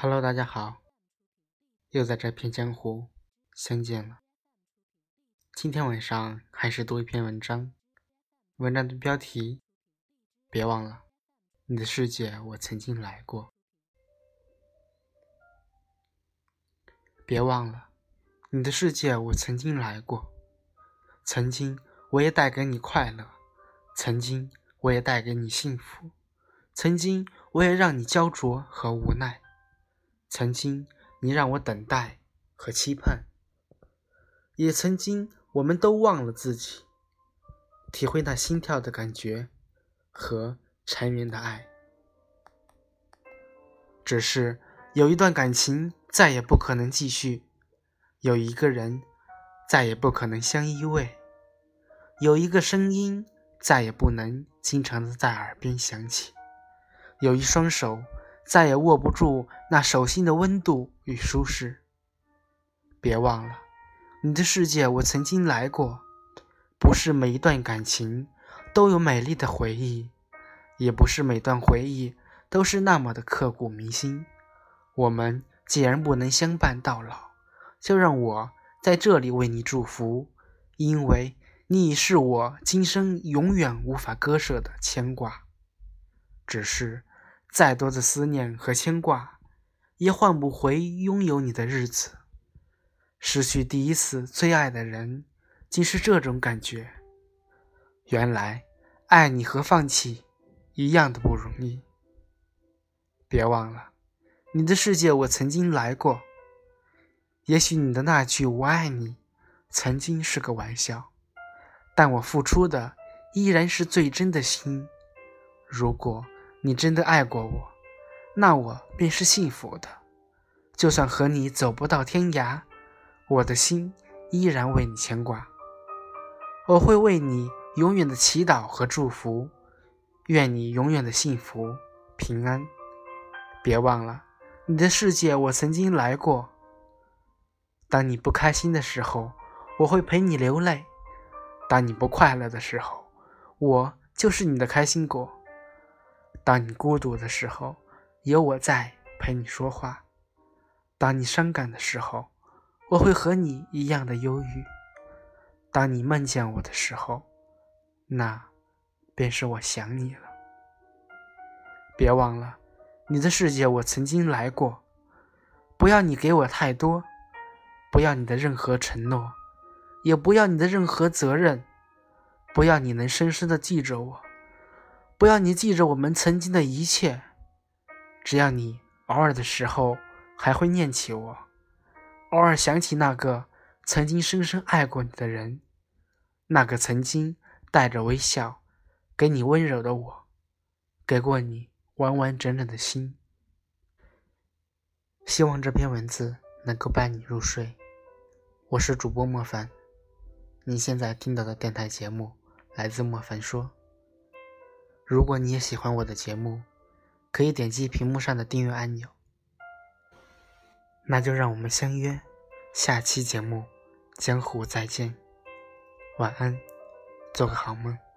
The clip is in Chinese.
Hello，大家好，又在这片江湖相见了。今天晚上还是读一篇文章，文章的标题：别忘了，你的世界我曾经来过。别忘了，你的世界我曾经来过。曾经我也带给你快乐，曾经我也带给你幸福，曾经我也让你焦灼和无奈。曾经，你让我等待和期盼；也曾经，我们都忘了自己，体会那心跳的感觉和缠绵的爱。只是有一段感情再也不可能继续，有一个人再也不可能相依偎，有一个声音再也不能经常的在耳边响起，有一双手。再也握不住那手心的温度与舒适。别忘了，你的世界我曾经来过。不是每一段感情都有美丽的回忆，也不是每段回忆都是那么的刻骨铭心。我们既然不能相伴到老，就让我在这里为你祝福，因为你已是我今生永远无法割舍的牵挂。只是。再多的思念和牵挂，也换不回拥有你的日子。失去第一次最爱的人，竟是这种感觉。原来，爱你和放弃一样的不容易。别忘了，你的世界我曾经来过。也许你的那句“我爱你”曾经是个玩笑，但我付出的依然是最真的心。如果。你真的爱过我，那我便是幸福的。就算和你走不到天涯，我的心依然为你牵挂。我会为你永远的祈祷和祝福，愿你永远的幸福平安。别忘了，你的世界我曾经来过。当你不开心的时候，我会陪你流泪；当你不快乐的时候，我就是你的开心果。当你孤独的时候，有我在陪你说话；当你伤感的时候，我会和你一样的忧郁；当你梦见我的时候，那便是我想你了。别忘了，你的世界我曾经来过。不要你给我太多，不要你的任何承诺，也不要你的任何责任，不要你能深深的记着我。不要你记着我们曾经的一切，只要你偶尔的时候还会念起我，偶尔想起那个曾经深深爱过你的人，那个曾经带着微笑给你温柔的我，给过你完完整整的心。希望这篇文字能够伴你入睡。我是主播莫凡，你现在听到的电台节目来自莫凡说。如果你也喜欢我的节目，可以点击屏幕上的订阅按钮。那就让我们相约下期节目，江湖再见。晚安，做个好梦。